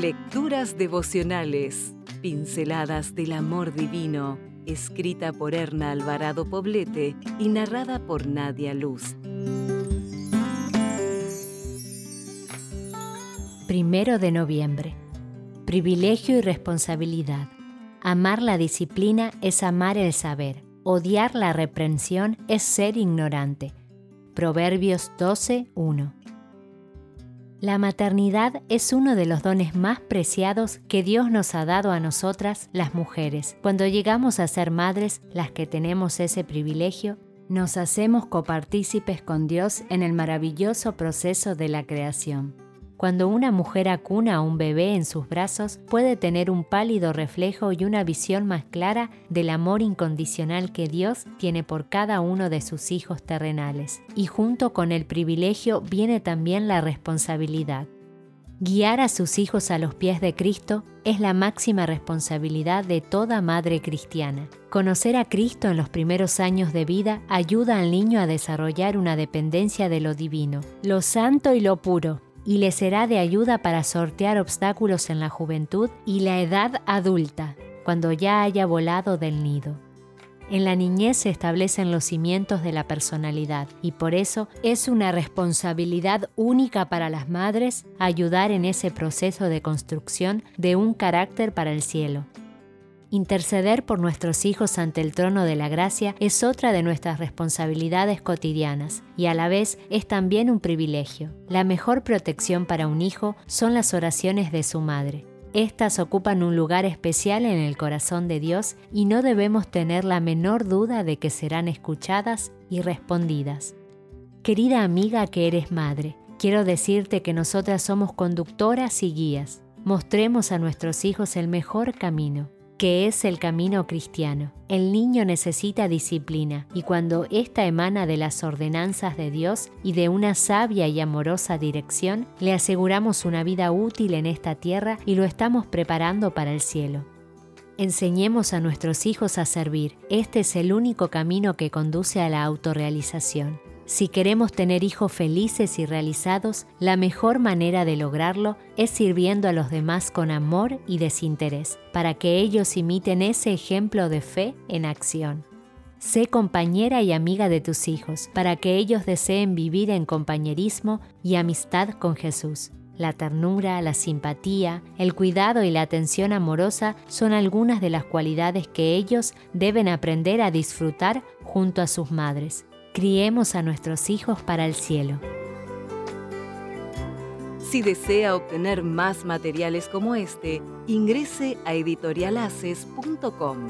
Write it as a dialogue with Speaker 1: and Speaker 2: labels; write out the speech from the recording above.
Speaker 1: Lecturas devocionales, pinceladas del amor divino, escrita por Erna Alvarado Poblete y narrada por Nadia Luz.
Speaker 2: Primero de noviembre. Privilegio y responsabilidad. Amar la disciplina es amar el saber. Odiar la reprensión es ser ignorante. Proverbios 12.1 la maternidad es uno de los dones más preciados que Dios nos ha dado a nosotras, las mujeres. Cuando llegamos a ser madres, las que tenemos ese privilegio, nos hacemos copartícipes con Dios en el maravilloso proceso de la creación. Cuando una mujer acuna a un bebé en sus brazos, puede tener un pálido reflejo y una visión más clara del amor incondicional que Dios tiene por cada uno de sus hijos terrenales. Y junto con el privilegio viene también la responsabilidad. Guiar a sus hijos a los pies de Cristo es la máxima responsabilidad de toda madre cristiana. Conocer a Cristo en los primeros años de vida ayuda al niño a desarrollar una dependencia de lo divino, lo santo y lo puro, y le será de ayuda para sortear obstáculos en la juventud y la edad adulta, cuando ya haya volado del nido. En la niñez se establecen los cimientos de la personalidad y por eso es una responsabilidad única para las madres ayudar en ese proceso de construcción de un carácter para el cielo. Interceder por nuestros hijos ante el trono de la gracia es otra de nuestras responsabilidades cotidianas y a la vez es también un privilegio. La mejor protección para un hijo son las oraciones de su madre. Estas ocupan un lugar especial en el corazón de Dios y no debemos tener la menor duda de que serán escuchadas y respondidas. Querida amiga que eres madre, quiero decirte que nosotras somos conductoras y guías. Mostremos a nuestros hijos el mejor camino que es el camino cristiano. El niño necesita disciplina y cuando ésta emana de las ordenanzas de Dios y de una sabia y amorosa dirección, le aseguramos una vida útil en esta tierra y lo estamos preparando para el cielo. Enseñemos a nuestros hijos a servir. Este es el único camino que conduce a la autorrealización. Si queremos tener hijos felices y realizados, la mejor manera de lograrlo es sirviendo a los demás con amor y desinterés, para que ellos imiten ese ejemplo de fe en acción. Sé compañera y amiga de tus hijos, para que ellos deseen vivir en compañerismo y amistad con Jesús. La ternura, la simpatía, el cuidado y la atención amorosa son algunas de las cualidades que ellos deben aprender a disfrutar junto a sus madres. Criemos a nuestros hijos para el cielo.
Speaker 1: Si desea obtener más materiales como este, ingrese a editorialaces.com.